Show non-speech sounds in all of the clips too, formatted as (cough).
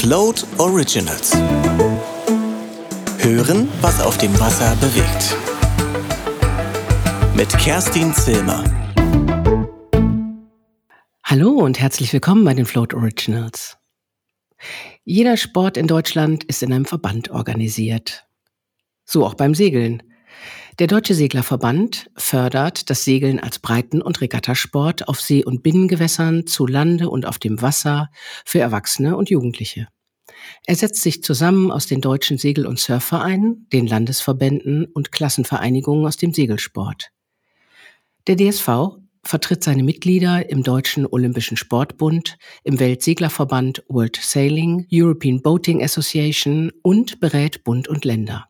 Float Originals. Hören, was auf dem Wasser bewegt. Mit Kerstin Zilmer. Hallo und herzlich willkommen bei den Float Originals. Jeder Sport in Deutschland ist in einem Verband organisiert. So auch beim Segeln. Der Deutsche Seglerverband fördert das Segeln als Breiten- und Regattasport auf See- und Binnengewässern, zu Lande und auf dem Wasser für Erwachsene und Jugendliche. Er setzt sich zusammen aus den deutschen Segel- und Surfvereinen, den Landesverbänden und Klassenvereinigungen aus dem Segelsport. Der DSV vertritt seine Mitglieder im Deutschen Olympischen Sportbund, im Weltseglerverband World Sailing, European Boating Association und berät Bund und Länder.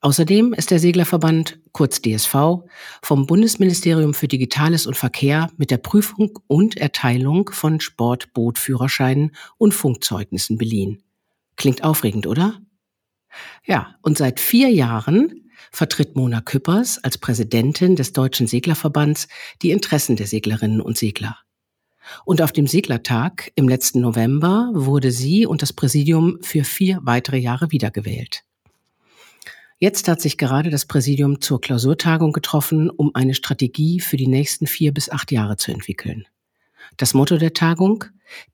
Außerdem ist der Seglerverband, kurz DSV, vom Bundesministerium für Digitales und Verkehr mit der Prüfung und Erteilung von Sportbootführerscheinen und Funkzeugnissen beliehen. Klingt aufregend, oder? Ja, und seit vier Jahren vertritt Mona Küppers als Präsidentin des Deutschen Seglerverbands die Interessen der Seglerinnen und Segler. Und auf dem Seglertag im letzten November wurde sie und das Präsidium für vier weitere Jahre wiedergewählt. Jetzt hat sich gerade das Präsidium zur Klausurtagung getroffen, um eine Strategie für die nächsten vier bis acht Jahre zu entwickeln. Das Motto der Tagung,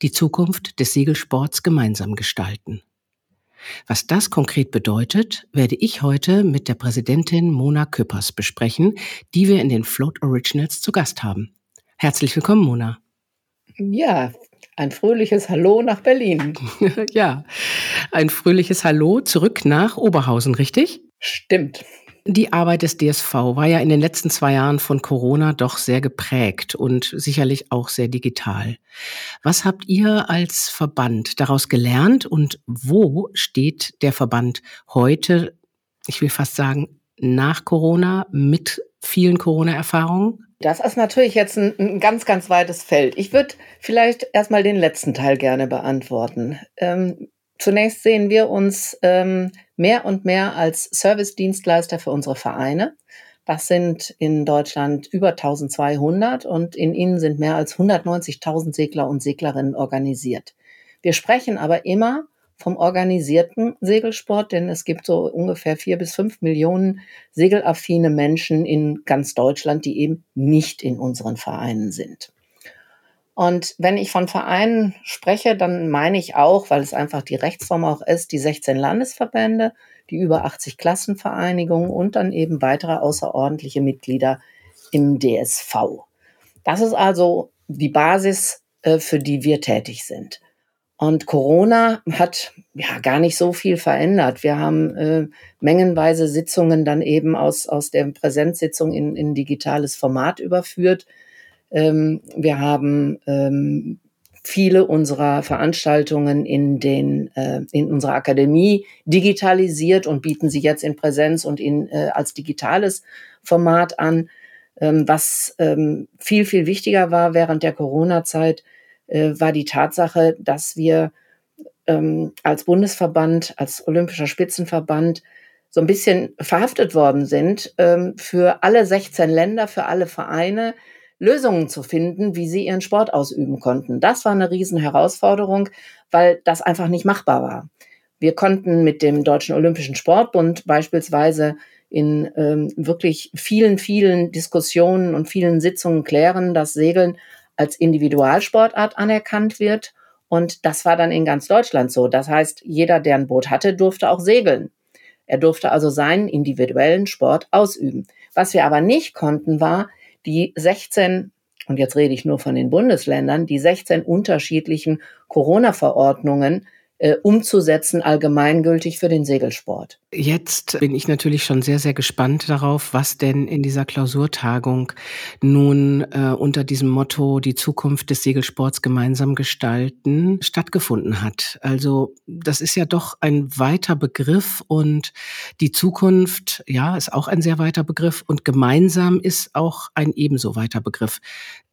die Zukunft des Segelsports gemeinsam gestalten. Was das konkret bedeutet, werde ich heute mit der Präsidentin Mona Küppers besprechen, die wir in den Float Originals zu Gast haben. Herzlich willkommen, Mona. Ja, ein fröhliches Hallo nach Berlin. (laughs) ja, ein fröhliches Hallo zurück nach Oberhausen, richtig? Stimmt. Die Arbeit des DSV war ja in den letzten zwei Jahren von Corona doch sehr geprägt und sicherlich auch sehr digital. Was habt ihr als Verband daraus gelernt und wo steht der Verband heute, ich will fast sagen, nach Corona mit vielen Corona-Erfahrungen? Das ist natürlich jetzt ein, ein, ganz, ganz weites Feld. Ich würde vielleicht erstmal den letzten Teil gerne beantworten. Ähm, Zunächst sehen wir uns ähm, mehr und mehr als Service-Dienstleister für unsere Vereine. Das sind in Deutschland über 1200 und in ihnen sind mehr als 190.000 Segler und Seglerinnen organisiert. Wir sprechen aber immer vom organisierten Segelsport, denn es gibt so ungefähr vier bis fünf Millionen segelaffine Menschen in ganz Deutschland, die eben nicht in unseren Vereinen sind. Und wenn ich von Vereinen spreche, dann meine ich auch, weil es einfach die Rechtsform auch ist, die 16 Landesverbände, die über 80 Klassenvereinigungen und dann eben weitere außerordentliche Mitglieder im DSV. Das ist also die Basis, äh, für die wir tätig sind. Und Corona hat ja gar nicht so viel verändert. Wir haben äh, mengenweise Sitzungen dann eben aus, aus der Präsenzsitzung in, in digitales Format überführt. Ähm, wir haben ähm, viele unserer Veranstaltungen in den äh, in unserer Akademie digitalisiert und bieten sie jetzt in Präsenz und in äh, als digitales Format an. Ähm, was ähm, viel viel wichtiger war während der Corona-Zeit, äh, war die Tatsache, dass wir ähm, als Bundesverband, als Olympischer Spitzenverband so ein bisschen verhaftet worden sind ähm, für alle 16 Länder, für alle Vereine Lösungen zu finden, wie sie ihren Sport ausüben konnten. Das war eine Riesenherausforderung, weil das einfach nicht machbar war. Wir konnten mit dem Deutschen Olympischen Sportbund beispielsweise in ähm, wirklich vielen, vielen Diskussionen und vielen Sitzungen klären, dass Segeln als Individualsportart anerkannt wird. Und das war dann in ganz Deutschland so. Das heißt, jeder, der ein Boot hatte, durfte auch segeln. Er durfte also seinen individuellen Sport ausüben. Was wir aber nicht konnten, war, die 16, und jetzt rede ich nur von den Bundesländern, die 16 unterschiedlichen Corona-Verordnungen äh, umzusetzen, allgemeingültig für den Segelsport. Jetzt bin ich natürlich schon sehr, sehr gespannt darauf, was denn in dieser Klausurtagung nun äh, unter diesem Motto die Zukunft des Segelsports gemeinsam gestalten stattgefunden hat. Also das ist ja doch ein weiter Begriff und die Zukunft, ja, ist auch ein sehr weiter Begriff und gemeinsam ist auch ein ebenso weiter Begriff.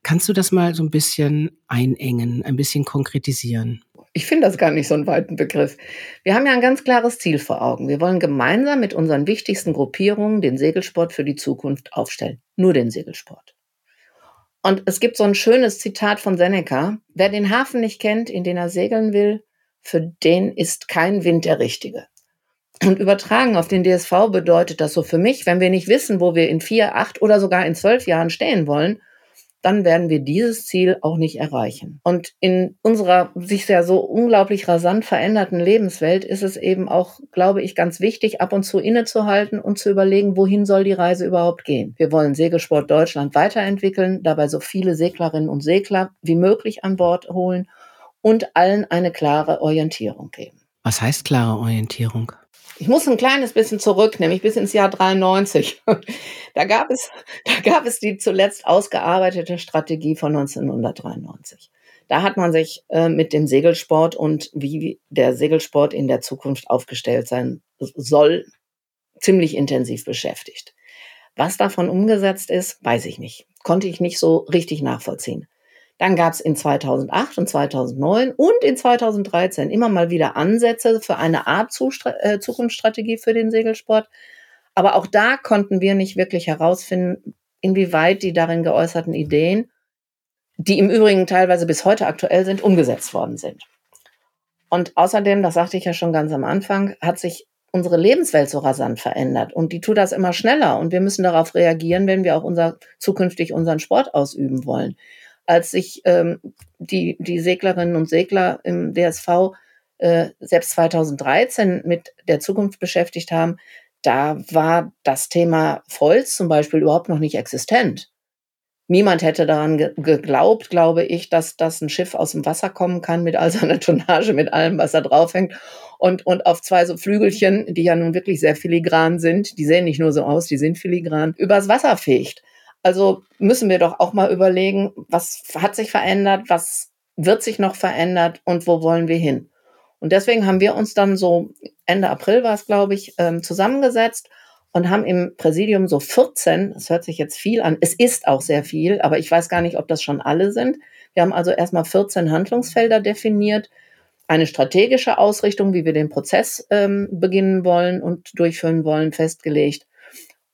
Kannst du das mal so ein bisschen einengen, ein bisschen konkretisieren? Ich finde das gar nicht so einen weiten Begriff. Wir haben ja ein ganz klares Ziel vor Augen. Wir wollen gemeinsam mit unseren wichtigsten Gruppierungen den Segelsport für die Zukunft aufstellen. Nur den Segelsport. Und es gibt so ein schönes Zitat von Seneca. Wer den Hafen nicht kennt, in den er segeln will, für den ist kein Wind der richtige. Und übertragen auf den DSV bedeutet das so für mich, wenn wir nicht wissen, wo wir in vier, acht oder sogar in zwölf Jahren stehen wollen, dann werden wir dieses Ziel auch nicht erreichen. Und in unserer sich sehr so unglaublich rasant veränderten Lebenswelt ist es eben auch, glaube ich, ganz wichtig, ab und zu innezuhalten und zu überlegen, wohin soll die Reise überhaupt gehen. Wir wollen Segelsport Deutschland weiterentwickeln, dabei so viele Seglerinnen und Segler wie möglich an Bord holen und allen eine klare Orientierung geben. Was heißt klare Orientierung? Ich muss ein kleines bisschen zurück, nämlich bis ins Jahr 93. (laughs) Da gab es, da gab es die zuletzt ausgearbeitete Strategie von 1993. Da hat man sich äh, mit dem Segelsport und wie der Segelsport in der Zukunft aufgestellt sein soll, ziemlich intensiv beschäftigt. Was davon umgesetzt ist, weiß ich nicht. Konnte ich nicht so richtig nachvollziehen. Dann gab es in 2008 und 2009 und in 2013 immer mal wieder Ansätze für eine Art äh, Zukunftsstrategie für den Segelsport. Aber auch da konnten wir nicht wirklich herausfinden, inwieweit die darin geäußerten Ideen, die im Übrigen teilweise bis heute aktuell sind, umgesetzt worden sind. Und außerdem, das sagte ich ja schon ganz am Anfang, hat sich unsere Lebenswelt so rasant verändert und die tut das immer schneller und wir müssen darauf reagieren, wenn wir auch unser, zukünftig unseren Sport ausüben wollen als sich ähm, die, die Seglerinnen und Segler im DSV äh, selbst 2013 mit der Zukunft beschäftigt haben, da war das Thema Volz zum Beispiel überhaupt noch nicht existent. Niemand hätte daran ge geglaubt, glaube ich, dass das ein Schiff aus dem Wasser kommen kann mit all seiner (laughs) Tonnage, mit allem, was da draufhängt und, und auf zwei so Flügelchen, die ja nun wirklich sehr filigran sind, die sehen nicht nur so aus, die sind filigran, übers Wasser fegt. Also müssen wir doch auch mal überlegen, was hat sich verändert, was wird sich noch verändert und wo wollen wir hin. Und deswegen haben wir uns dann so Ende April war es, glaube ich, ähm, zusammengesetzt und haben im Präsidium so 14, das hört sich jetzt viel an, es ist auch sehr viel, aber ich weiß gar nicht, ob das schon alle sind. Wir haben also erstmal 14 Handlungsfelder definiert, eine strategische Ausrichtung, wie wir den Prozess ähm, beginnen wollen und durchführen wollen, festgelegt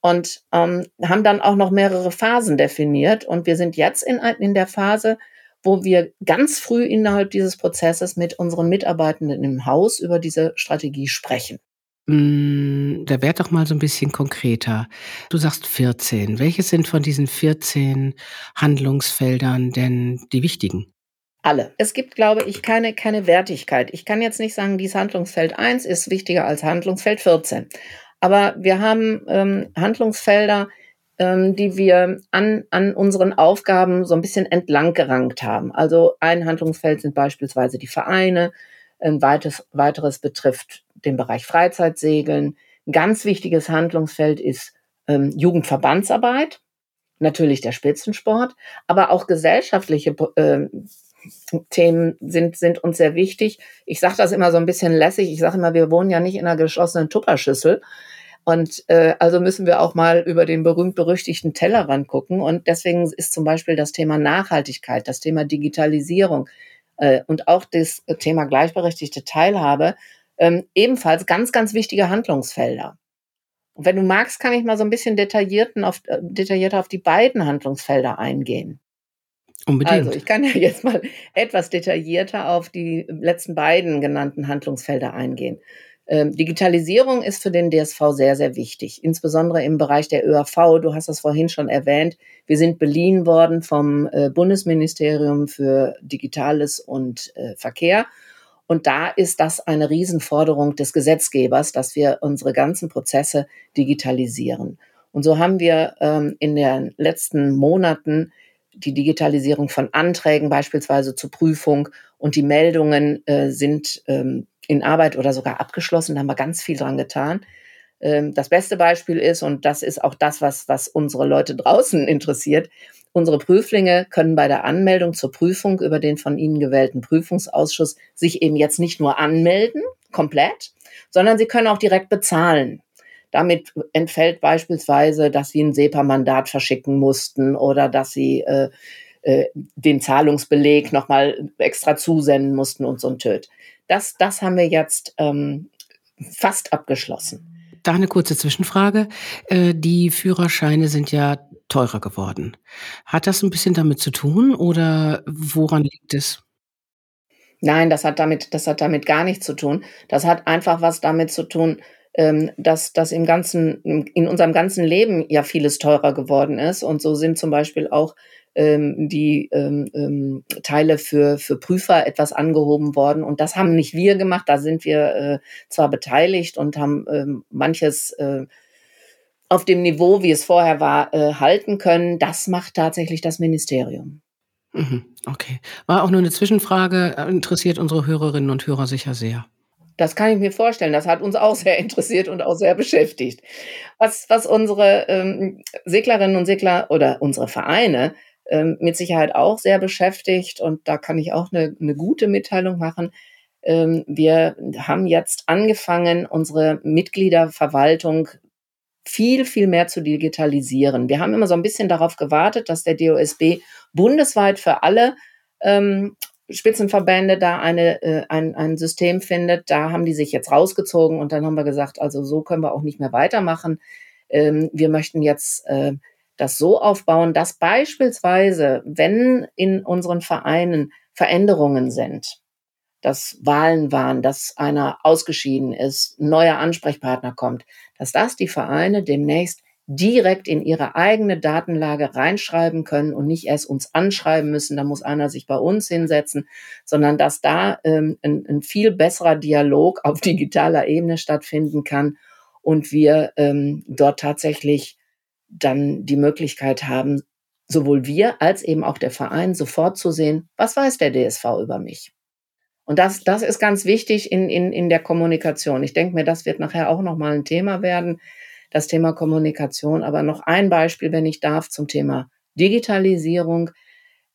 und ähm, haben dann auch noch mehrere Phasen definiert. Und wir sind jetzt in, in der Phase, wo wir ganz früh innerhalb dieses Prozesses mit unseren Mitarbeitenden im Haus über diese Strategie sprechen. Mm, da werd doch mal so ein bisschen konkreter. Du sagst 14. Welche sind von diesen 14 Handlungsfeldern denn die wichtigen? Alle. Es gibt, glaube ich, keine, keine Wertigkeit. Ich kann jetzt nicht sagen, dieses Handlungsfeld 1 ist wichtiger als Handlungsfeld 14. Aber wir haben ähm, Handlungsfelder, ähm, die wir an, an unseren Aufgaben so ein bisschen entlang gerankt haben. Also ein Handlungsfeld sind beispielsweise die Vereine, ein weiteres, weiteres betrifft den Bereich Freizeitsegeln. Ein ganz wichtiges Handlungsfeld ist ähm, Jugendverbandsarbeit, natürlich der Spitzensport, aber auch gesellschaftliche äh, Themen sind, sind uns sehr wichtig. Ich sage das immer so ein bisschen lässig. Ich sage immer, wir wohnen ja nicht in einer geschlossenen Tupperschüssel. Und äh, also müssen wir auch mal über den berühmt-berüchtigten Tellerrand gucken. Und deswegen ist zum Beispiel das Thema Nachhaltigkeit, das Thema Digitalisierung äh, und auch das Thema gleichberechtigte Teilhabe ähm, ebenfalls ganz, ganz wichtige Handlungsfelder. Und wenn du magst, kann ich mal so ein bisschen detaillierten auf, äh, detaillierter auf die beiden Handlungsfelder eingehen. Unbedingt. Also ich kann ja jetzt mal etwas detaillierter auf die letzten beiden genannten Handlungsfelder eingehen. Ähm, Digitalisierung ist für den DSV sehr, sehr wichtig, insbesondere im Bereich der ÖAV. Du hast das vorhin schon erwähnt. Wir sind beliehen worden vom äh, Bundesministerium für Digitales und äh, Verkehr. Und da ist das eine Riesenforderung des Gesetzgebers, dass wir unsere ganzen Prozesse digitalisieren. Und so haben wir ähm, in den letzten Monaten die Digitalisierung von Anträgen beispielsweise zur Prüfung und die Meldungen äh, sind ähm, in Arbeit oder sogar abgeschlossen. Da haben wir ganz viel dran getan. Ähm, das beste Beispiel ist, und das ist auch das, was, was unsere Leute draußen (laughs) interessiert, unsere Prüflinge können bei der Anmeldung zur Prüfung über den von ihnen gewählten Prüfungsausschuss sich eben jetzt nicht nur anmelden, komplett, sondern sie können auch direkt bezahlen. Damit entfällt beispielsweise, dass sie ein SEPA-Mandat verschicken mussten oder dass sie äh, äh, den Zahlungsbeleg nochmal extra zusenden mussten und so ein Töt. Das, das haben wir jetzt ähm, fast abgeschlossen. Da eine kurze Zwischenfrage. Äh, die Führerscheine sind ja teurer geworden. Hat das ein bisschen damit zu tun oder woran liegt es? Nein, das hat damit, das hat damit gar nichts zu tun. Das hat einfach was damit zu tun, ähm, dass, dass im ganzen, in unserem ganzen Leben ja vieles teurer geworden ist. Und so sind zum Beispiel auch ähm, die ähm, ähm, Teile für, für Prüfer etwas angehoben worden. Und das haben nicht wir gemacht, da sind wir äh, zwar beteiligt und haben ähm, manches äh, auf dem Niveau, wie es vorher war, äh, halten können. Das macht tatsächlich das Ministerium. Mhm, okay. War auch nur eine Zwischenfrage, äh, interessiert unsere Hörerinnen und Hörer sicher sehr. Das kann ich mir vorstellen. Das hat uns auch sehr (laughs) interessiert und auch sehr beschäftigt. Was, was unsere ähm, Seglerinnen und Segler oder unsere Vereine ähm, mit Sicherheit auch sehr beschäftigt und da kann ich auch eine, eine gute Mitteilung machen. Ähm, wir haben jetzt angefangen, unsere Mitgliederverwaltung viel, viel mehr zu digitalisieren. Wir haben immer so ein bisschen darauf gewartet, dass der DOSB bundesweit für alle ähm, Spitzenverbände da eine, äh, ein, ein System findet. Da haben die sich jetzt rausgezogen und dann haben wir gesagt, also so können wir auch nicht mehr weitermachen. Ähm, wir möchten jetzt äh, das so aufbauen, dass beispielsweise, wenn in unseren Vereinen Veränderungen sind, dass Wahlen waren, dass einer ausgeschieden ist, neuer Ansprechpartner kommt, dass das die Vereine demnächst direkt in ihre eigene Datenlage reinschreiben können und nicht erst uns anschreiben müssen, da muss einer sich bei uns hinsetzen, sondern dass da ähm, ein, ein viel besserer Dialog (laughs) auf digitaler Ebene stattfinden kann und wir ähm, dort tatsächlich dann die Möglichkeit haben, sowohl wir als eben auch der Verein sofort zu sehen, was weiß der DSV über mich. Und das, das ist ganz wichtig in, in, in der Kommunikation. Ich denke mir, das wird nachher auch nochmal ein Thema werden, das Thema Kommunikation. Aber noch ein Beispiel, wenn ich darf, zum Thema Digitalisierung.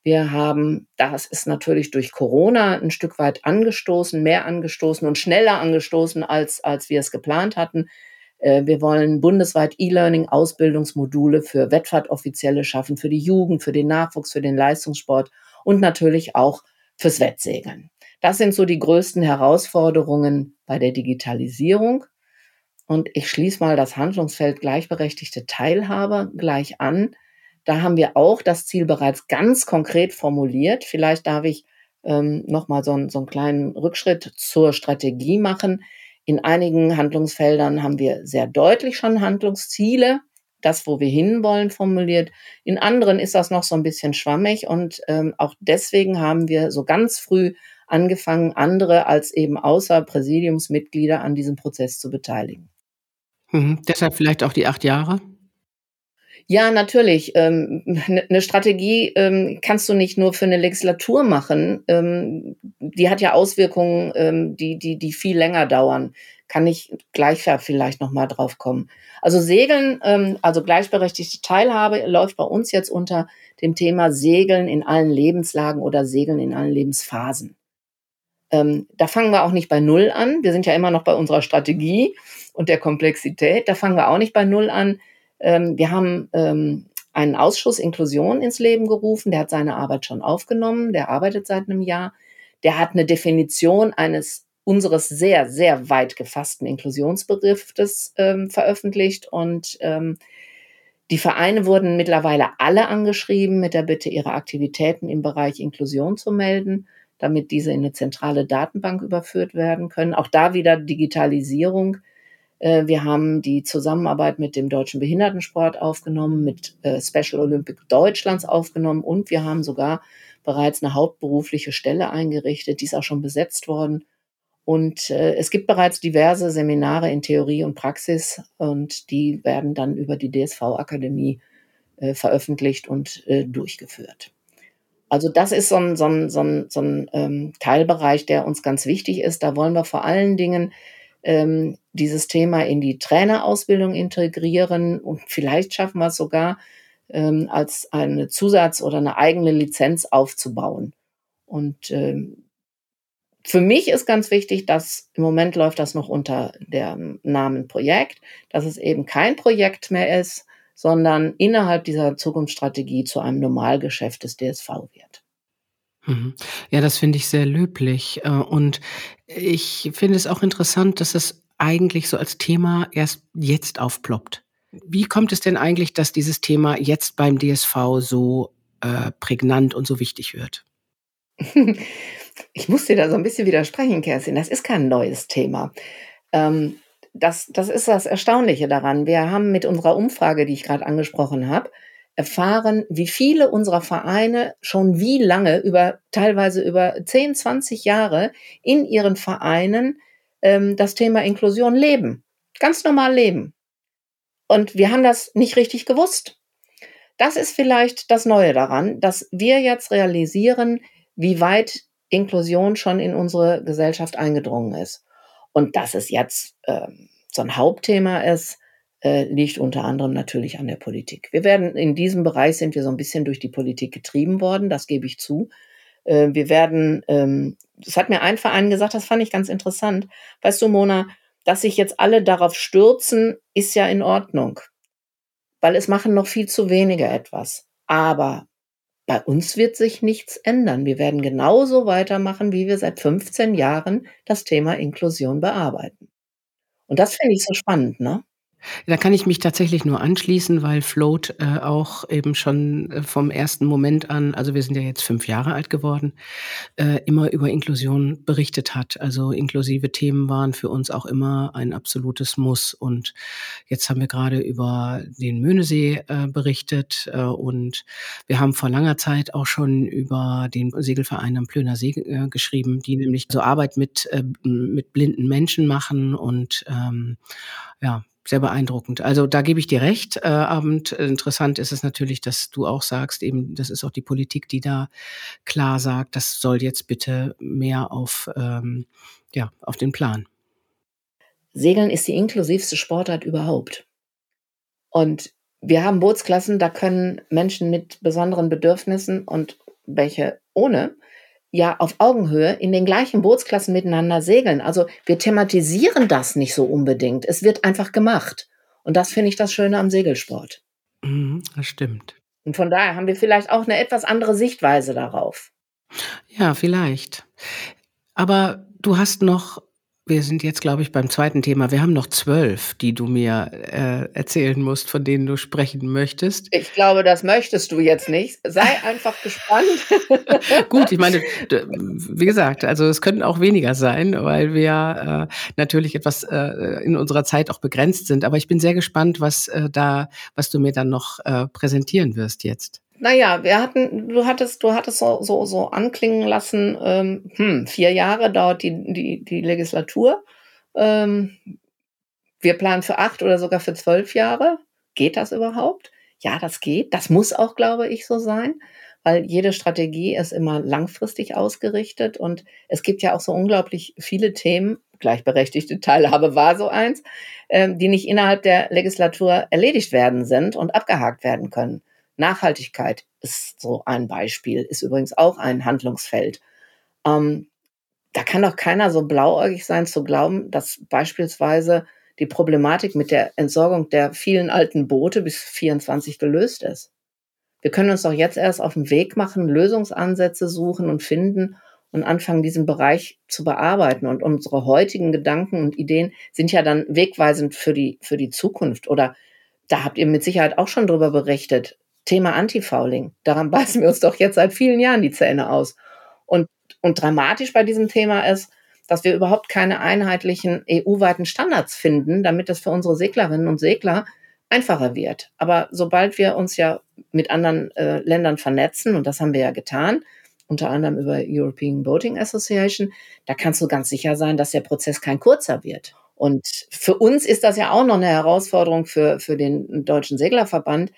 Wir haben, das ist natürlich durch Corona ein Stück weit angestoßen, mehr angestoßen und schneller angestoßen, als, als wir es geplant hatten. Äh, wir wollen bundesweit E-Learning-Ausbildungsmodule für Wettfahrtoffizielle schaffen, für die Jugend, für den Nachwuchs, für den Leistungssport und natürlich auch fürs Wettsegeln. Das sind so die größten Herausforderungen bei der Digitalisierung. Und ich schließe mal das Handlungsfeld gleichberechtigte Teilhabe gleich an. Da haben wir auch das Ziel bereits ganz konkret formuliert. Vielleicht darf ich ähm, nochmal so, so einen kleinen Rückschritt zur Strategie machen. In einigen Handlungsfeldern haben wir sehr deutlich schon Handlungsziele, das, wo wir hinwollen, formuliert. In anderen ist das noch so ein bisschen schwammig und ähm, auch deswegen haben wir so ganz früh angefangen, andere als eben außer Präsidiumsmitglieder an diesem Prozess zu beteiligen. Mhm. Deshalb vielleicht auch die acht Jahre? Ja, natürlich. Ähm, ne, eine Strategie ähm, kannst du nicht nur für eine Legislatur machen. Ähm, die hat ja Auswirkungen, die, die, die viel länger dauern. Kann ich gleich vielleicht nochmal drauf kommen. Also Segeln, also gleichberechtigte Teilhabe läuft bei uns jetzt unter dem Thema Segeln in allen Lebenslagen oder Segeln in allen Lebensphasen. Da fangen wir auch nicht bei Null an. Wir sind ja immer noch bei unserer Strategie und der Komplexität. Da fangen wir auch nicht bei Null an ähm, wir haben ähm, einen Ausschuss Inklusion ins Leben gerufen. Der hat seine Arbeit schon aufgenommen. Der arbeitet seit einem Jahr. Der hat eine Definition eines unseres sehr, sehr weit gefassten Inklusionsbegriffes ähm, veröffentlicht und ähm, die Vereine wurden mittlerweile alle angeschrieben mit der Bitte, ihre Aktivitäten im Bereich Inklusion zu melden, damit diese in eine zentrale Datenbank überführt werden können. Auch da wieder Digitalisierung wir haben die Zusammenarbeit mit dem Deutschen Behindertensport aufgenommen, mit äh, Special Olympic Deutschlands aufgenommen und wir haben sogar bereits eine hauptberufliche Stelle eingerichtet. Die ist auch schon besetzt worden. Und äh, es gibt bereits diverse Seminare in Theorie und Praxis und die werden dann über die DSV-Akademie äh, veröffentlicht und äh, durchgeführt. Also das ist so ein, so ein, so ein, so ein ähm, Teilbereich, der uns ganz wichtig ist. Da wollen wir vor allen Dingen ähm, dieses Thema in die Trainerausbildung integrieren und vielleicht schaffen wir es sogar, ähm, als eine Zusatz- oder eine eigene Lizenz aufzubauen. Und ähm, für mich ist ganz wichtig, dass im Moment läuft das noch unter dem Namen Projekt, dass es eben kein Projekt mehr ist, sondern innerhalb dieser Zukunftsstrategie zu einem Normalgeschäft des DSV wird. Mhm. Ja, das finde ich sehr löblich. Äh, und ich finde es auch interessant, dass es eigentlich so als Thema erst jetzt aufploppt. Wie kommt es denn eigentlich, dass dieses Thema jetzt beim DSV so äh, prägnant und so wichtig wird? (laughs) ich muss dir da so ein bisschen widersprechen, Kerstin. Das ist kein neues Thema. Ähm, das, das ist das Erstaunliche daran. Wir haben mit unserer Umfrage, die ich gerade angesprochen habe, erfahren, wie viele unserer Vereine schon wie lange, über teilweise über 10, 20 Jahre in ihren Vereinen ähm, das Thema Inklusion leben. Ganz normal leben. Und wir haben das nicht richtig gewusst. Das ist vielleicht das Neue daran, dass wir jetzt realisieren, wie weit Inklusion schon in unsere Gesellschaft eingedrungen ist. Und dass es jetzt äh, so ein Hauptthema ist, äh, liegt unter anderem natürlich an der Politik. Wir werden in diesem Bereich sind wir so ein bisschen durch die Politik getrieben worden, das gebe ich zu. Äh, wir werden, ähm, das hat mir ein Verein gesagt, das fand ich ganz interessant. Weißt du, Mona, dass sich jetzt alle darauf stürzen, ist ja in Ordnung, weil es machen noch viel zu wenige etwas. Aber bei uns wird sich nichts ändern. Wir werden genauso weitermachen, wie wir seit 15 Jahren das Thema Inklusion bearbeiten. Und das finde ich so spannend, ne? Da kann ich mich tatsächlich nur anschließen, weil Float äh, auch eben schon äh, vom ersten Moment an, also wir sind ja jetzt fünf Jahre alt geworden, äh, immer über Inklusion berichtet hat. Also inklusive Themen waren für uns auch immer ein absolutes Muss. Und jetzt haben wir gerade über den Möhnesee äh, berichtet äh, und wir haben vor langer Zeit auch schon über den Segelverein am Plöner See äh, geschrieben, die nämlich so Arbeit mit, äh, mit blinden Menschen machen und ähm, ja, sehr beeindruckend. Also da gebe ich dir recht. Äh, Abend interessant ist es natürlich, dass du auch sagst, eben das ist auch die Politik, die da klar sagt, das soll jetzt bitte mehr auf ähm, ja auf den Plan. Segeln ist die inklusivste Sportart überhaupt. Und wir haben Bootsklassen, da können Menschen mit besonderen Bedürfnissen und welche ohne ja auf Augenhöhe in den gleichen Bootsklassen miteinander segeln. Also wir thematisieren das nicht so unbedingt. Es wird einfach gemacht. Und das finde ich das Schöne am Segelsport. Mhm, das stimmt. Und von daher haben wir vielleicht auch eine etwas andere Sichtweise darauf. Ja, vielleicht. Aber du hast noch wir sind jetzt, glaube ich, beim zweiten Thema. Wir haben noch zwölf, die du mir äh, erzählen musst, von denen du sprechen möchtest. Ich glaube, das möchtest du jetzt nicht. Sei einfach gespannt. (laughs) Gut, ich meine, wie gesagt, also es könnten auch weniger sein, weil wir äh, natürlich etwas äh, in unserer Zeit auch begrenzt sind. Aber ich bin sehr gespannt, was äh, da, was du mir dann noch äh, präsentieren wirst jetzt. Naja, wir hatten, du hattest, du hattest so, so, so anklingen lassen, ähm, hm, vier Jahre dauert die, die, die Legislatur. Ähm, wir planen für acht oder sogar für zwölf Jahre. Geht das überhaupt? Ja, das geht. Das muss auch, glaube ich, so sein, weil jede Strategie ist immer langfristig ausgerichtet und es gibt ja auch so unglaublich viele Themen, gleichberechtigte Teilhabe war so eins, ähm, die nicht innerhalb der Legislatur erledigt werden sind und abgehakt werden können. Nachhaltigkeit ist so ein Beispiel, ist übrigens auch ein Handlungsfeld. Ähm, da kann doch keiner so blauäugig sein zu glauben, dass beispielsweise die Problematik mit der Entsorgung der vielen alten Boote bis 24 gelöst ist. Wir können uns doch jetzt erst auf den Weg machen, Lösungsansätze suchen und finden und anfangen, diesen Bereich zu bearbeiten. Und unsere heutigen Gedanken und Ideen sind ja dann wegweisend für die, für die Zukunft. Oder da habt ihr mit Sicherheit auch schon drüber berichtet. Thema Antifouling. Daran (laughs) beißen wir uns doch jetzt seit vielen Jahren die Zähne aus. Und, und dramatisch bei diesem Thema ist, dass wir überhaupt keine einheitlichen EU-weiten Standards finden, damit es für unsere Seglerinnen und Segler einfacher wird. Aber sobald wir uns ja mit anderen äh, Ländern vernetzen, und das haben wir ja getan, unter anderem über European Boating Association, da kannst du ganz sicher sein, dass der Prozess kein kurzer wird. Und für uns ist das ja auch noch eine Herausforderung für, für den Deutschen Seglerverband,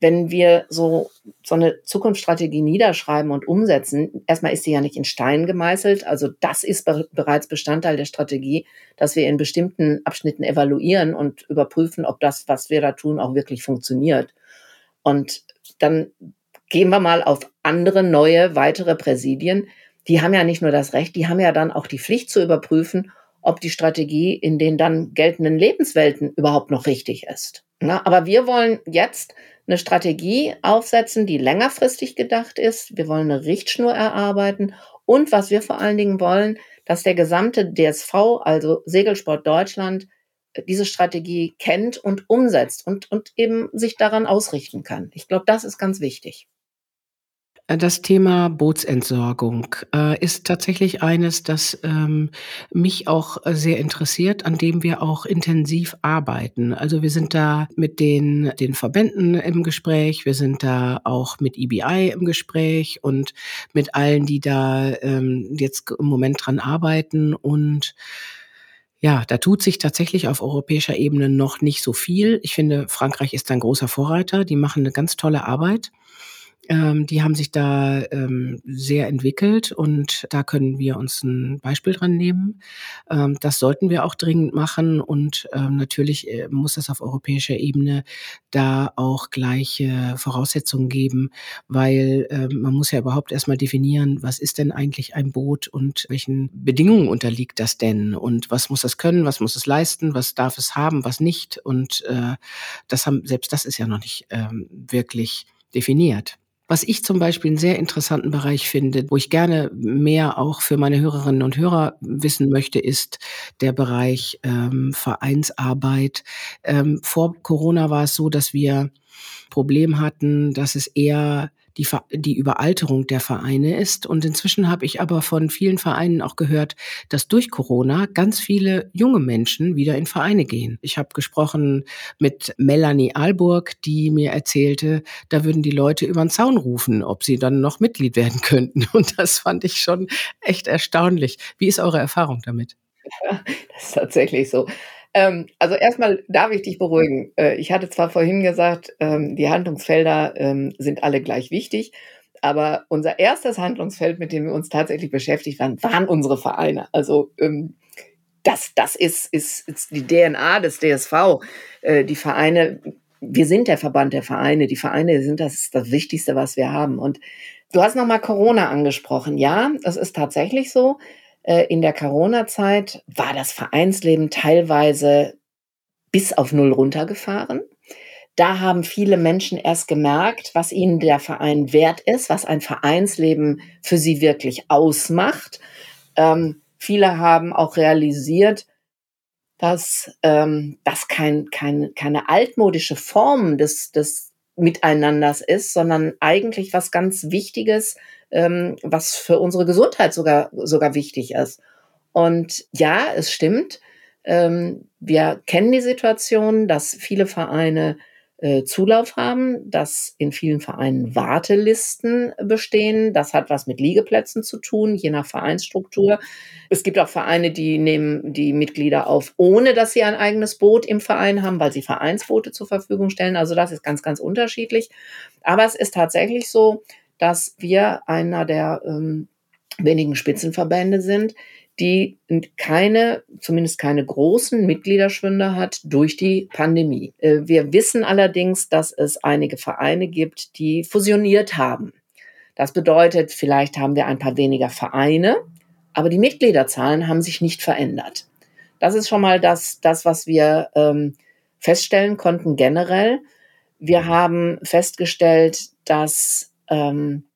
wenn wir so, so eine Zukunftsstrategie niederschreiben und umsetzen, erstmal ist sie ja nicht in Stein gemeißelt. Also das ist be bereits Bestandteil der Strategie, dass wir in bestimmten Abschnitten evaluieren und überprüfen, ob das, was wir da tun, auch wirklich funktioniert. Und dann gehen wir mal auf andere, neue, weitere Präsidien. Die haben ja nicht nur das Recht, die haben ja dann auch die Pflicht zu überprüfen, ob die Strategie in den dann geltenden Lebenswelten überhaupt noch richtig ist. Na, aber wir wollen jetzt eine Strategie aufsetzen, die längerfristig gedacht ist. Wir wollen eine Richtschnur erarbeiten. Und was wir vor allen Dingen wollen, dass der gesamte DSV, also Segelsport Deutschland, diese Strategie kennt und umsetzt und, und eben sich daran ausrichten kann. Ich glaube, das ist ganz wichtig. Äh, das Thema Bootsentsorgung äh, ist tatsächlich eines, das ähm, mich auch äh, sehr interessiert, an dem wir auch intensiv arbeiten. Also wir sind da mit den, den Verbänden im Gespräch, wir sind da auch mit EBI im Gespräch und mit allen, die da ähm, jetzt im Moment dran arbeiten und ja, da tut sich tatsächlich auf europäischer Ebene noch nicht so viel. Ich finde, Frankreich ist ein großer Vorreiter. Die machen eine ganz tolle Arbeit. Ähm, die haben sich da ähm, sehr entwickelt und da können wir uns ein Beispiel dran nehmen. Ähm, das sollten wir auch dringend machen und ähm, natürlich äh, muss es auf europäischer Ebene da auch gleiche Voraussetzungen geben, weil äh, man muss ja überhaupt erstmal definieren, was ist denn eigentlich ein Boot und welchen Bedingungen unterliegt das denn und was muss das können, was muss es leisten, was darf es haben, was nicht und äh, das haben selbst das ist ja noch nicht ähm, wirklich definiert. Was ich zum Beispiel einen sehr interessanten Bereich finde, wo ich gerne mehr auch für meine Hörerinnen und Hörer wissen möchte, ist der Bereich ähm, Vereinsarbeit. Ähm, vor Corona war es so, dass wir Problem hatten, dass es eher die, die Überalterung der Vereine ist. Und inzwischen habe ich aber von vielen Vereinen auch gehört, dass durch Corona ganz viele junge Menschen wieder in Vereine gehen. Ich habe gesprochen mit Melanie Alburg, die mir erzählte, da würden die Leute über den Zaun rufen, ob sie dann noch Mitglied werden (laughs) könnten. Und das fand ich schon echt erstaunlich. Wie ist eure Erfahrung damit? Ja, (laughs) das ist tatsächlich so. Ähm, also erstmal darf ich dich beruhigen. Äh, ich hatte zwar vorhin gesagt, ähm, die Handlungsfelder ähm, sind alle gleich wichtig, aber unser erstes Handlungsfeld, mit dem wir uns tatsächlich beschäftigt waren, waren unsere Vereine. Also ähm, das, das ist, ist, ist die DNA des DSV. Äh, die Vereine, wir sind der Verband der Vereine. Die Vereine sind das, das Wichtigste, was wir haben. Und du hast nochmal Corona angesprochen. Ja, das ist tatsächlich so. Äh, in der Corona-Zeit war das Vereinsleben teilweise bis auf Null runtergefahren. Da haben viele Menschen erst gemerkt, was ihnen der Verein wert ist, was ein Vereinsleben für sie wirklich ausmacht. Ähm, viele haben auch realisiert, dass ähm, das kein, kein, keine altmodische Form des, des Miteinanders ist, sondern eigentlich was ganz Wichtiges, ähm, was für unsere Gesundheit sogar, sogar wichtig ist. Und ja, es stimmt. Ähm, wir kennen die Situation, dass viele Vereine äh, Zulauf haben, dass in vielen Vereinen Wartelisten bestehen. Das hat was mit Liegeplätzen zu tun, je nach Vereinsstruktur. Es gibt auch Vereine, die nehmen die Mitglieder auf, ohne dass sie ein eigenes Boot im Verein haben, weil sie Vereinsboote zur Verfügung stellen. Also das ist ganz, ganz unterschiedlich. Aber es ist tatsächlich so, dass wir einer der ähm, wenigen Spitzenverbände sind, die keine, zumindest keine großen Mitgliederschwünde hat durch die Pandemie. Äh, wir wissen allerdings, dass es einige Vereine gibt, die fusioniert haben. Das bedeutet, vielleicht haben wir ein paar weniger Vereine, aber die Mitgliederzahlen haben sich nicht verändert. Das ist schon mal das, das was wir ähm, feststellen konnten generell. Wir haben festgestellt, dass ähm,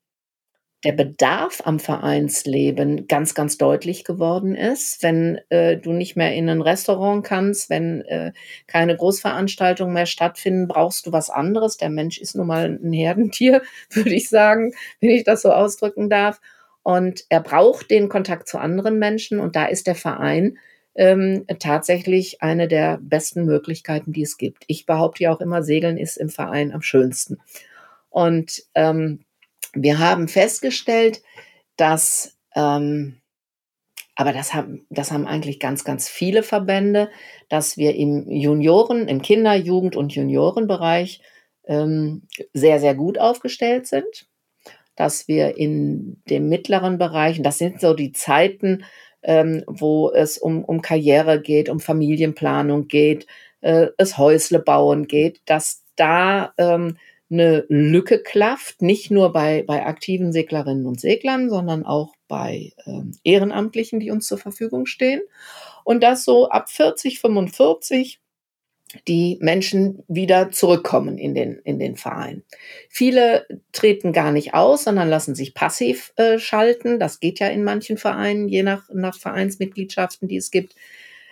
der Bedarf am Vereinsleben ganz, ganz deutlich geworden ist. Wenn äh, du nicht mehr in ein Restaurant kannst, wenn äh, keine Großveranstaltungen mehr stattfinden, brauchst du was anderes. Der Mensch ist nun mal ein Herdentier, (laughs) würde ich sagen, wenn ich das so ausdrücken darf. Und er braucht den Kontakt zu anderen Menschen und da ist der Verein ähm, tatsächlich eine der besten Möglichkeiten, die es gibt. Ich behaupte ja auch immer, Segeln ist im Verein am schönsten. Und ähm, wir haben festgestellt, dass, ähm, aber das haben, das haben eigentlich ganz, ganz viele Verbände, dass wir im Junioren, im Kinder-, Jugend- und Juniorenbereich ähm, sehr, sehr gut aufgestellt sind. Dass wir in dem mittleren Bereich, das sind so die Zeiten, ähm, wo es um, um Karriere geht, um Familienplanung geht, äh, es Häusle bauen geht, dass da ähm, eine Lücke klafft, nicht nur bei, bei aktiven Seglerinnen und Seglern, sondern auch bei ähm, Ehrenamtlichen, die uns zur Verfügung stehen. Und dass so ab 40, 45 die Menschen wieder zurückkommen in den, in den Verein. Viele treten gar nicht aus, sondern lassen sich passiv äh, schalten. Das geht ja in manchen Vereinen, je nach, nach Vereinsmitgliedschaften, die es gibt.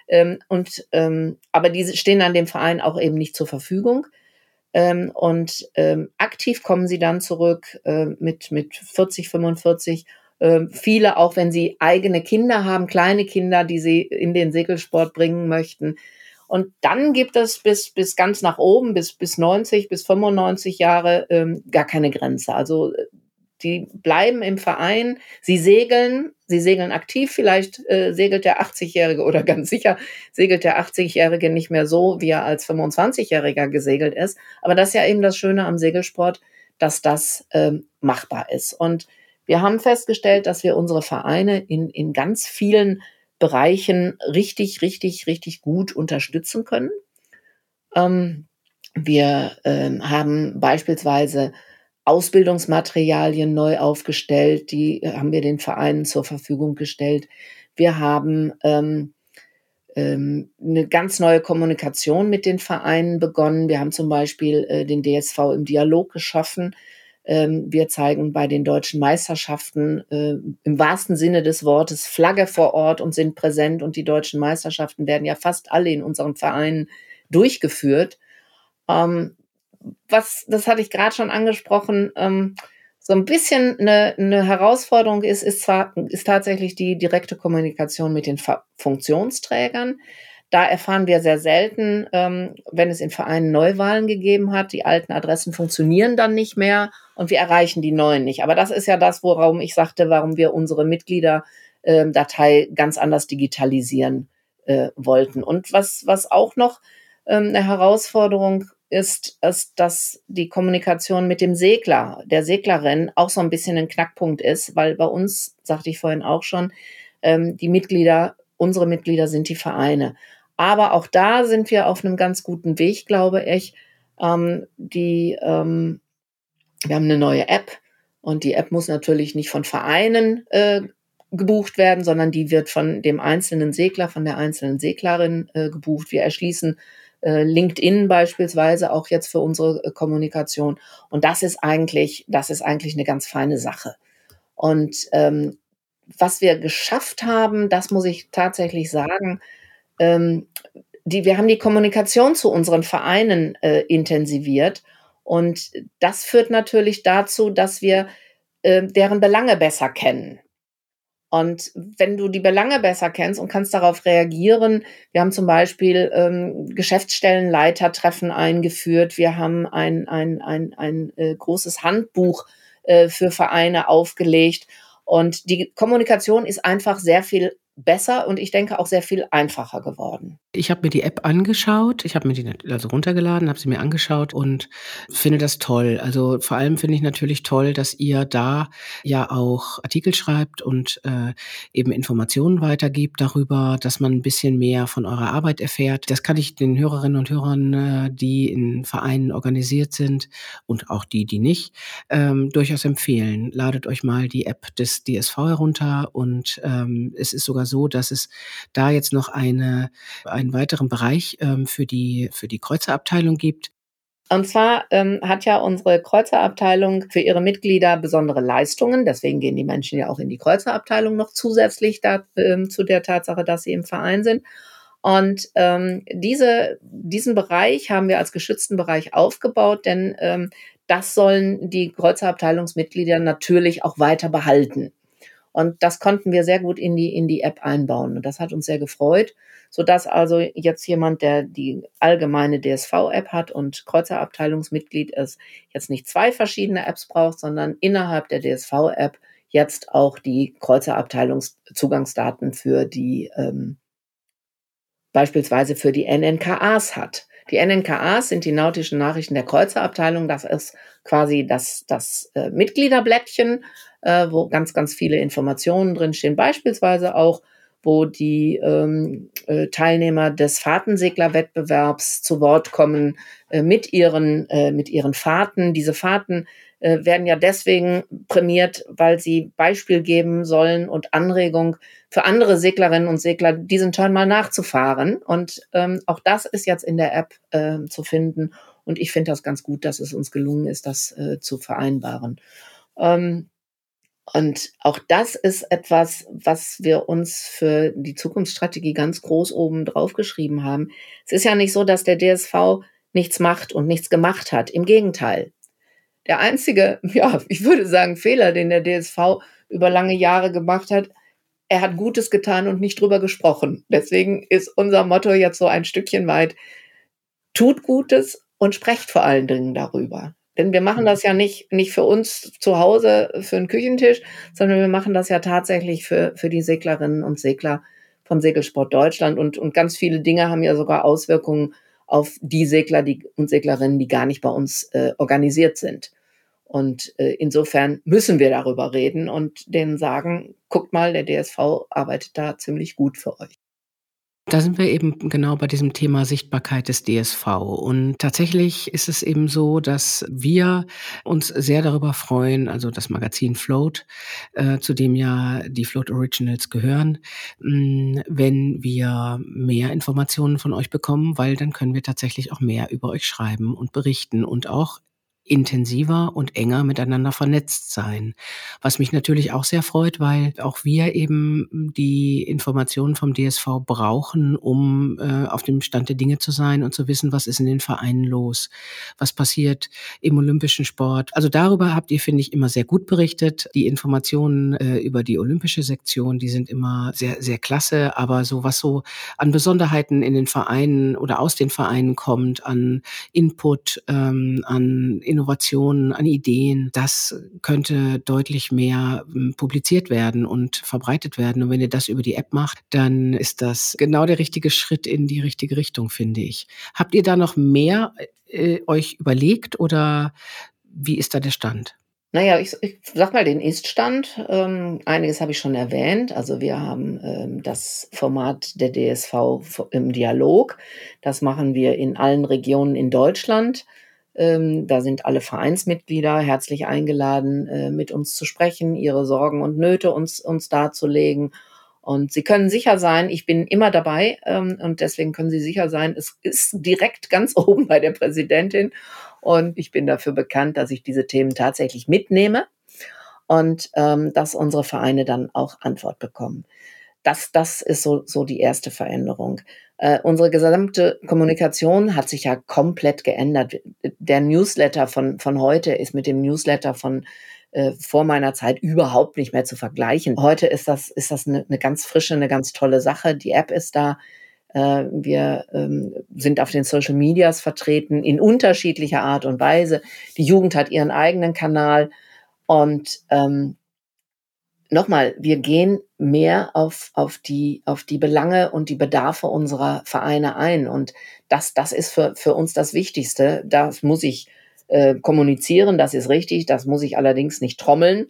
Ähm, und, ähm, aber diese stehen an dem Verein auch eben nicht zur Verfügung. Ähm, und ähm, aktiv kommen sie dann zurück äh, mit, mit 40, 45. Äh, viele, auch wenn sie eigene Kinder haben, kleine Kinder, die sie in den Segelsport bringen möchten. Und dann gibt es bis, bis ganz nach oben, bis, bis 90, bis 95 Jahre ähm, gar keine Grenze. Also die bleiben im Verein, sie segeln, sie segeln aktiv, vielleicht äh, segelt der 80-Jährige oder ganz sicher segelt der 80-Jährige nicht mehr so, wie er als 25-Jähriger gesegelt ist. Aber das ist ja eben das Schöne am Segelsport, dass das ähm, machbar ist. Und wir haben festgestellt, dass wir unsere Vereine in, in ganz vielen Bereichen richtig, richtig, richtig gut unterstützen können. Ähm, wir ähm, haben beispielsweise Ausbildungsmaterialien neu aufgestellt, die äh, haben wir den Vereinen zur Verfügung gestellt. Wir haben ähm, ähm, eine ganz neue Kommunikation mit den Vereinen begonnen. Wir haben zum Beispiel äh, den DSV im Dialog geschaffen. Ähm, wir zeigen bei den deutschen Meisterschaften äh, im wahrsten Sinne des Wortes Flagge vor Ort und sind präsent. Und die deutschen Meisterschaften werden ja fast alle in unseren Vereinen durchgeführt. Ähm, was, das hatte ich gerade schon angesprochen, ähm, so ein bisschen eine, eine Herausforderung ist, ist zwar, ist tatsächlich die direkte Kommunikation mit den Funktionsträgern. Da erfahren wir sehr selten, ähm, wenn es in Vereinen Neuwahlen gegeben hat, die alten Adressen funktionieren dann nicht mehr und wir erreichen die neuen nicht. Aber das ist ja das, worum ich sagte, warum wir unsere Mitgliederdatei ähm, ganz anders digitalisieren äh, wollten. Und was, was auch noch ähm, eine Herausforderung ist, ist, dass die Kommunikation mit dem Segler, der Seglerin, auch so ein bisschen ein Knackpunkt ist, weil bei uns, sagte ich vorhin auch schon, ähm, die Mitglieder, unsere Mitglieder sind die Vereine. Aber auch da sind wir auf einem ganz guten Weg, glaube ich. Ähm, die, ähm, wir haben eine neue App und die App muss natürlich nicht von Vereinen äh, gebucht werden, sondern die wird von dem einzelnen Segler, von der einzelnen Seglerin äh, gebucht. Wir erschließen LinkedIn beispielsweise auch jetzt für unsere äh, Kommunikation. Und das ist eigentlich, das ist eigentlich eine ganz feine Sache. Und ähm, was wir geschafft haben, das muss ich tatsächlich sagen, ähm, die, wir haben die Kommunikation zu unseren Vereinen äh, intensiviert. Und das führt natürlich dazu, dass wir äh, deren Belange besser kennen. Und wenn du die Belange besser kennst und kannst darauf reagieren, wir haben zum Beispiel ähm, Geschäftsstellenleitertreffen eingeführt, wir haben ein, ein, ein, ein äh, großes Handbuch äh, für Vereine aufgelegt. Und die Kommunikation ist einfach sehr viel besser und ich denke auch sehr viel einfacher geworden. Ich habe mir die App angeschaut, ich habe mir die also runtergeladen, habe sie mir angeschaut und finde das toll. Also vor allem finde ich natürlich toll, dass ihr da ja auch Artikel schreibt und äh, eben Informationen weitergibt darüber, dass man ein bisschen mehr von eurer Arbeit erfährt. Das kann ich den Hörerinnen und Hörern, äh, die in Vereinen organisiert sind und auch die, die nicht, ähm, durchaus empfehlen. Ladet euch mal die App des DSV herunter und ähm, es ist sogar so, dass es da jetzt noch eine einen weiteren Bereich ähm, für, die, für die Kreuzerabteilung gibt. Und zwar ähm, hat ja unsere Kreuzerabteilung für ihre Mitglieder besondere Leistungen. Deswegen gehen die Menschen ja auch in die Kreuzerabteilung noch zusätzlich da, ähm, zu der Tatsache, dass sie im Verein sind. Und ähm, diese, diesen Bereich haben wir als geschützten Bereich aufgebaut, denn ähm, das sollen die Kreuzerabteilungsmitglieder natürlich auch weiter behalten. Und das konnten wir sehr gut in die, in die App einbauen. Und das hat uns sehr gefreut, sodass also jetzt jemand, der die allgemeine DSV-App hat und Kreuzerabteilungsmitglied ist, jetzt nicht zwei verschiedene Apps braucht, sondern innerhalb der DSV-App jetzt auch die Kreuzerabteilungszugangsdaten für die ähm, beispielsweise für die NNKAs hat. Die NNKAs sind die nautischen Nachrichten der Kreuzerabteilung. Das ist quasi das, das äh, Mitgliederblättchen, äh, wo ganz, ganz viele Informationen drinstehen. Beispielsweise auch, wo die ähm, äh, Teilnehmer des Fahrtenseglerwettbewerbs zu Wort kommen äh, mit, ihren, äh, mit ihren Fahrten. Diese Fahrten äh, werden ja deswegen prämiert, weil sie Beispiel geben sollen und Anregung für andere Seglerinnen und Segler, diesen Turn mal nachzufahren. Und ähm, auch das ist jetzt in der App äh, zu finden. Und ich finde das ganz gut, dass es uns gelungen ist, das äh, zu vereinbaren. Ähm, und auch das ist etwas, was wir uns für die Zukunftsstrategie ganz groß oben drauf geschrieben haben. Es ist ja nicht so, dass der DSV nichts macht und nichts gemacht hat. Im Gegenteil. Der einzige, (laughs) ja, ich würde sagen, Fehler, den der DSV über lange Jahre gemacht hat, er hat Gutes getan und nicht drüber gesprochen. Deswegen ist unser Motto jetzt so ein Stückchen weit, tut Gutes und sprecht vor allen Dingen darüber. Denn wir machen das ja nicht, nicht für uns zu Hause, für einen Küchentisch, sondern wir machen das ja tatsächlich für, für die Seglerinnen und Segler vom Segelsport Deutschland. Und, und ganz viele Dinge haben ja sogar Auswirkungen auf die Segler die, und Seglerinnen, die gar nicht bei uns äh, organisiert sind. Und äh, insofern müssen wir darüber reden und denen sagen, guckt mal, der DSV arbeitet da ziemlich gut für euch. Da sind wir eben genau bei diesem Thema Sichtbarkeit des DSV. Und tatsächlich ist es eben so, dass wir uns sehr darüber freuen, also das Magazin Float, äh, zu dem ja die Float Originals gehören, mh, wenn wir mehr Informationen von euch bekommen, weil dann können wir tatsächlich auch mehr über euch schreiben und berichten und auch intensiver und enger miteinander vernetzt sein. Was mich natürlich auch sehr freut, weil auch wir eben die Informationen vom DSV brauchen, um äh, auf dem Stand der Dinge zu sein und zu wissen, was ist in den Vereinen los, was passiert im olympischen Sport. Also darüber habt ihr, finde ich, immer sehr gut berichtet. Die Informationen äh, über die olympische Sektion, die sind immer sehr, sehr klasse, aber so was so an Besonderheiten in den Vereinen oder aus den Vereinen kommt, an Input, ähm, an Innovationen, an Ideen, das könnte deutlich mehr hm, publiziert werden und verbreitet werden. Und wenn ihr das über die App macht, dann ist das genau der richtige Schritt in die richtige Richtung, finde ich. Habt ihr da noch mehr äh, euch überlegt oder wie ist da der Stand? Naja, ich, ich sag mal den Ist-Stand. Ähm, einiges habe ich schon erwähnt. Also wir haben ähm, das Format der DSV im Dialog. Das machen wir in allen Regionen in Deutschland. Ähm, da sind alle Vereinsmitglieder herzlich eingeladen, äh, mit uns zu sprechen, ihre Sorgen und Nöte uns, uns darzulegen. Und Sie können sicher sein, ich bin immer dabei ähm, und deswegen können Sie sicher sein, es ist direkt ganz (laughs) oben bei der Präsidentin und ich bin dafür bekannt, dass ich diese Themen tatsächlich mitnehme und ähm, dass unsere Vereine dann auch Antwort bekommen. Das, das ist so, so die erste Veränderung. Äh, unsere gesamte Kommunikation hat sich ja komplett geändert. Der Newsletter von, von heute ist mit dem Newsletter von äh, vor meiner Zeit überhaupt nicht mehr zu vergleichen. Heute ist das, ist das eine, eine ganz frische, eine ganz tolle Sache. Die App ist da. Äh, wir ähm, sind auf den Social Medias vertreten in unterschiedlicher Art und Weise. Die Jugend hat ihren eigenen Kanal und ähm, nochmal, wir gehen mehr auf, auf, die, auf die Belange und die Bedarfe unserer Vereine ein. Und das, das ist für, für uns das Wichtigste. Das muss ich äh, kommunizieren, das ist richtig. Das muss ich allerdings nicht trommeln,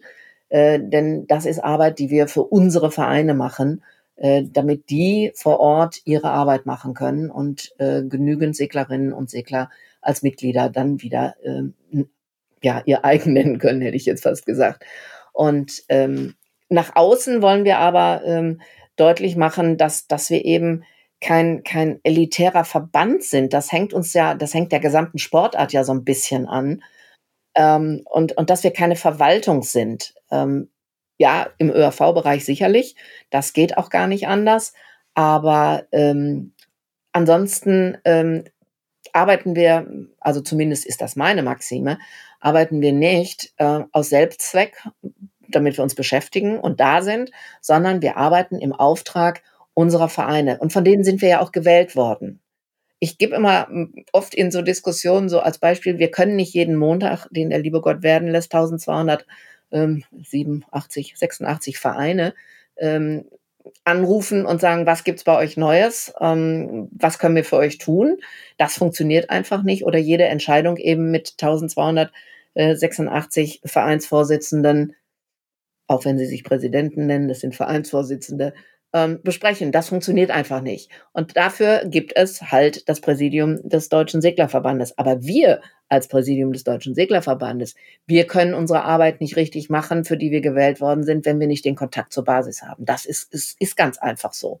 äh, denn das ist Arbeit, die wir für unsere Vereine machen, äh, damit die vor Ort ihre Arbeit machen können und äh, genügend Seglerinnen und Segler als Mitglieder dann wieder äh, ja, ihr eigen nennen können, hätte ich jetzt fast gesagt. Und ähm, nach außen wollen wir aber ähm, deutlich machen, dass, dass wir eben kein, kein elitärer Verband sind. Das hängt uns ja, das hängt der gesamten Sportart ja so ein bisschen an. Ähm, und, und dass wir keine Verwaltung sind. Ähm, ja, im ÖRV-Bereich sicherlich. Das geht auch gar nicht anders. Aber ähm, ansonsten ähm, arbeiten wir, also zumindest ist das meine Maxime, arbeiten wir nicht äh, aus Selbstzweck, damit wir uns beschäftigen und da sind, sondern wir arbeiten im Auftrag unserer Vereine. Und von denen sind wir ja auch gewählt worden. Ich gebe immer oft in so Diskussionen so als Beispiel, wir können nicht jeden Montag, den der liebe Gott werden lässt, 1287, 86 Vereine ähm, anrufen und sagen, was gibt's bei euch Neues? Ähm, was können wir für euch tun? Das funktioniert einfach nicht. Oder jede Entscheidung eben mit 1286 Vereinsvorsitzenden auch wenn sie sich Präsidenten nennen, das sind Vereinsvorsitzende, ähm, besprechen. Das funktioniert einfach nicht. Und dafür gibt es halt das Präsidium des Deutschen Seglerverbandes. Aber wir als Präsidium des Deutschen Seglerverbandes, wir können unsere Arbeit nicht richtig machen, für die wir gewählt worden sind, wenn wir nicht den Kontakt zur Basis haben. Das ist, ist, ist ganz einfach so.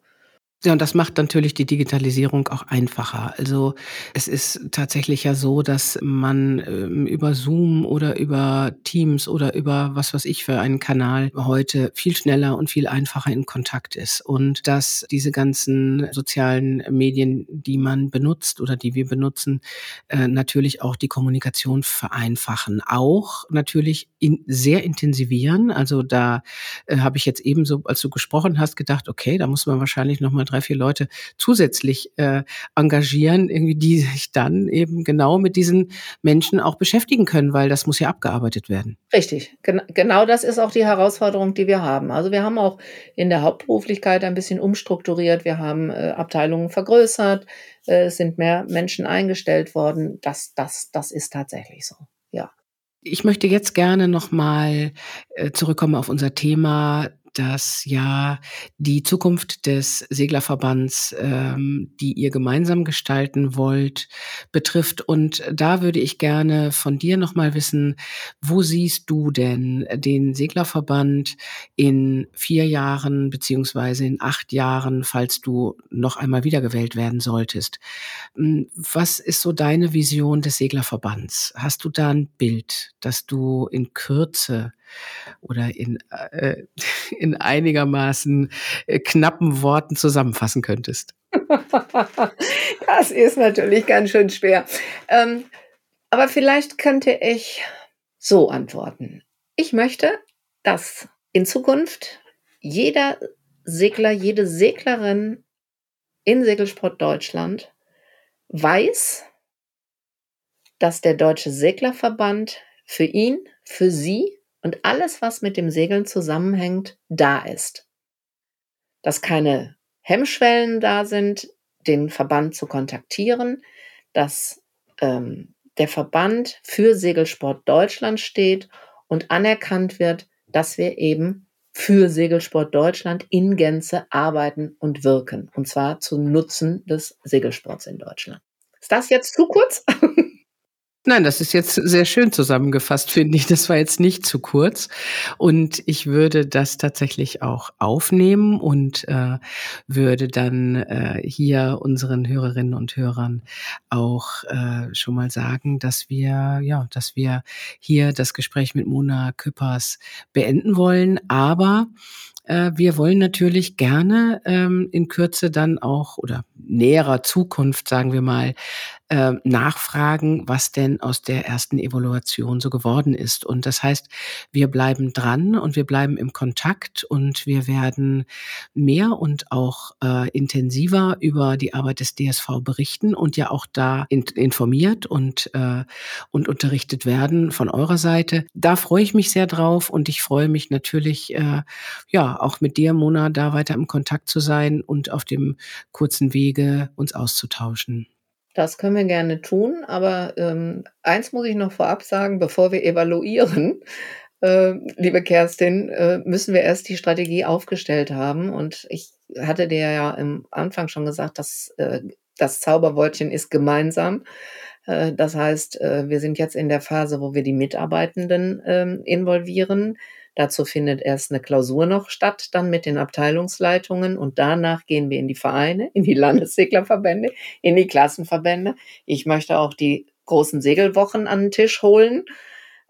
Ja, und das macht natürlich die Digitalisierung auch einfacher. Also es ist tatsächlich ja so, dass man ähm, über Zoom oder über Teams oder über was weiß ich für einen Kanal heute viel schneller und viel einfacher in Kontakt ist. Und dass diese ganzen sozialen Medien, die man benutzt oder die wir benutzen, äh, natürlich auch die Kommunikation vereinfachen. Auch natürlich in, sehr intensivieren. Also da äh, habe ich jetzt ebenso, als du gesprochen hast, gedacht, okay, da muss man wahrscheinlich nochmal drei, vier Leute zusätzlich äh, engagieren, irgendwie, die sich dann eben genau mit diesen Menschen auch beschäftigen können, weil das muss ja abgearbeitet werden. Richtig, Gen genau das ist auch die Herausforderung, die wir haben. Also wir haben auch in der Hauptberuflichkeit ein bisschen umstrukturiert, wir haben äh, Abteilungen vergrößert, äh, es sind mehr Menschen eingestellt worden. Das, das, das ist tatsächlich so. Ja. Ich möchte jetzt gerne nochmal äh, zurückkommen auf unser Thema das ja die Zukunft des Seglerverbands, ähm, die ihr gemeinsam gestalten wollt, betrifft. Und da würde ich gerne von dir nochmal wissen, wo siehst du denn den Seglerverband in vier Jahren beziehungsweise in acht Jahren, falls du noch einmal wiedergewählt werden solltest? Hm, was ist so deine Vision des Seglerverbands? Hast du da ein Bild, das du in Kürze oder in, äh, (laughs) in einigermaßen äh, knappen Worten zusammenfassen könntest? (laughs) das ist natürlich ganz schön schwer. Ähm, aber vielleicht könnte ich so antworten. Ich möchte, dass in Zukunft jeder Segler, jede Seglerin in Segelsport Deutschland weiß, dass der Deutsche Seglerverband für ihn, für sie und alles, was mit dem Segeln zusammenhängt, da ist. Dass keine Hemmschwellen da sind, den Verband zu kontaktieren, dass ähm, der Verband für Segelsport Deutschland steht und anerkannt wird, dass wir eben für Segelsport Deutschland in Gänze arbeiten und wirken. Und zwar zum Nutzen des Segelsports in Deutschland. Ist das jetzt zu kurz? (laughs) Nein, das ist jetzt sehr schön zusammengefasst, finde ich. Das war jetzt nicht zu kurz. Und ich würde das tatsächlich auch aufnehmen und äh, würde dann äh, hier unseren Hörerinnen und Hörern auch äh, schon mal sagen, dass wir, ja, dass wir hier das Gespräch mit Mona Küppers beenden wollen. Aber wir wollen natürlich gerne ähm, in Kürze dann auch oder näherer Zukunft, sagen wir mal, äh, nachfragen, was denn aus der ersten Evaluation so geworden ist. Und das heißt, wir bleiben dran und wir bleiben im Kontakt und wir werden mehr und auch äh, intensiver über die Arbeit des DSV berichten und ja auch da in, informiert und, äh, und unterrichtet werden von eurer Seite. Da freue ich mich sehr drauf und ich freue mich natürlich, äh, auch mit dir, Mona, da weiter im Kontakt zu sein und auf dem kurzen Wege uns auszutauschen. Das können wir gerne tun, aber ähm, eins muss ich noch vorab sagen, bevor wir evaluieren, äh, liebe Kerstin, äh, müssen wir erst die Strategie aufgestellt haben. Und ich hatte dir ja im Anfang schon gesagt, dass äh, das Zauberwörtchen ist gemeinsam. Äh, das heißt, äh, wir sind jetzt in der Phase, wo wir die Mitarbeitenden ähm, involvieren. Dazu findet erst eine Klausur noch statt, dann mit den Abteilungsleitungen und danach gehen wir in die Vereine, in die Landesseglerverbände, in die Klassenverbände. Ich möchte auch die großen Segelwochen an den Tisch holen.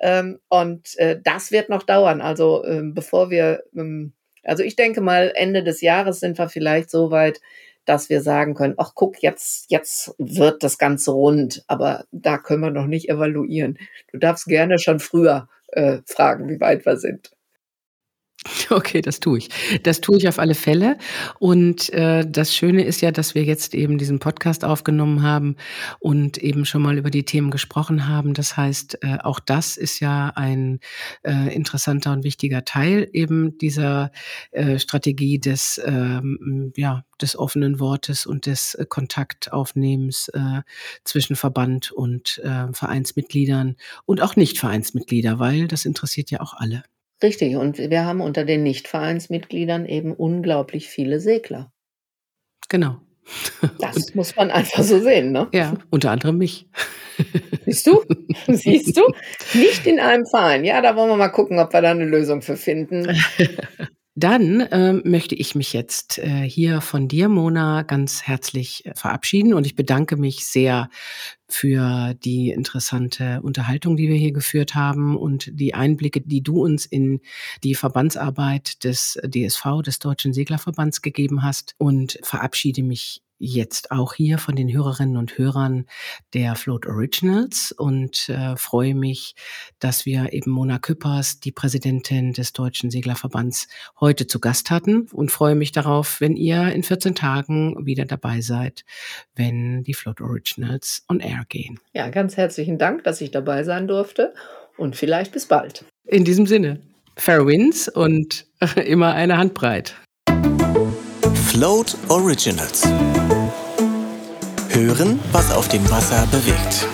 Ähm, und äh, das wird noch dauern. Also ähm, bevor wir, ähm, also ich denke mal, Ende des Jahres sind wir vielleicht so weit, dass wir sagen können, ach guck, jetzt, jetzt wird das Ganze rund, aber da können wir noch nicht evaluieren. Du darfst gerne schon früher äh, fragen, wie weit wir sind. (laughs) Okay, das tue ich. Das tue ich auf alle Fälle. Und äh, das Schöne ist ja, dass wir jetzt eben diesen Podcast aufgenommen haben und eben schon mal über die Themen gesprochen haben. Das heißt, äh, auch das ist ja ein äh, interessanter und wichtiger Teil eben dieser äh, Strategie des, ähm, ja, des offenen Wortes und des äh, Kontaktaufnehmens äh, zwischen Verband und äh, Vereinsmitgliedern und auch Nicht-Vereinsmitglieder, weil das interessiert ja auch alle. Richtig, und wir haben unter den Nichtvereinsmitgliedern eben unglaublich viele Segler. Genau. Das und, muss man einfach so sehen, ne? Ja, unter anderem mich. Siehst du? (laughs) Siehst du? Nicht in einem Verein. Ja, da wollen wir mal gucken, ob wir da eine Lösung für finden. (laughs) Dann ähm, möchte ich mich jetzt äh, hier von dir, Mona, ganz herzlich äh, verabschieden und ich bedanke mich sehr für die interessante Unterhaltung, die wir hier geführt haben und die Einblicke, die du uns in die Verbandsarbeit des DSV, des Deutschen Seglerverbands gegeben hast und verabschiede mich jetzt auch hier von den Hörerinnen und Hörern der Float Originals und äh, freue mich, dass wir eben Mona Küppers, die Präsidentin des Deutschen Seglerverbands, heute zu Gast hatten und freue mich darauf, wenn ihr in 14 Tagen wieder dabei seid, wenn die Float Originals on Air gehen. Ja, ganz herzlichen Dank, dass ich dabei sein durfte und vielleicht bis bald. In diesem Sinne, Fair Winds und (laughs) immer eine Handbreit. Float Originals. Hören, was auf dem Wasser bewegt.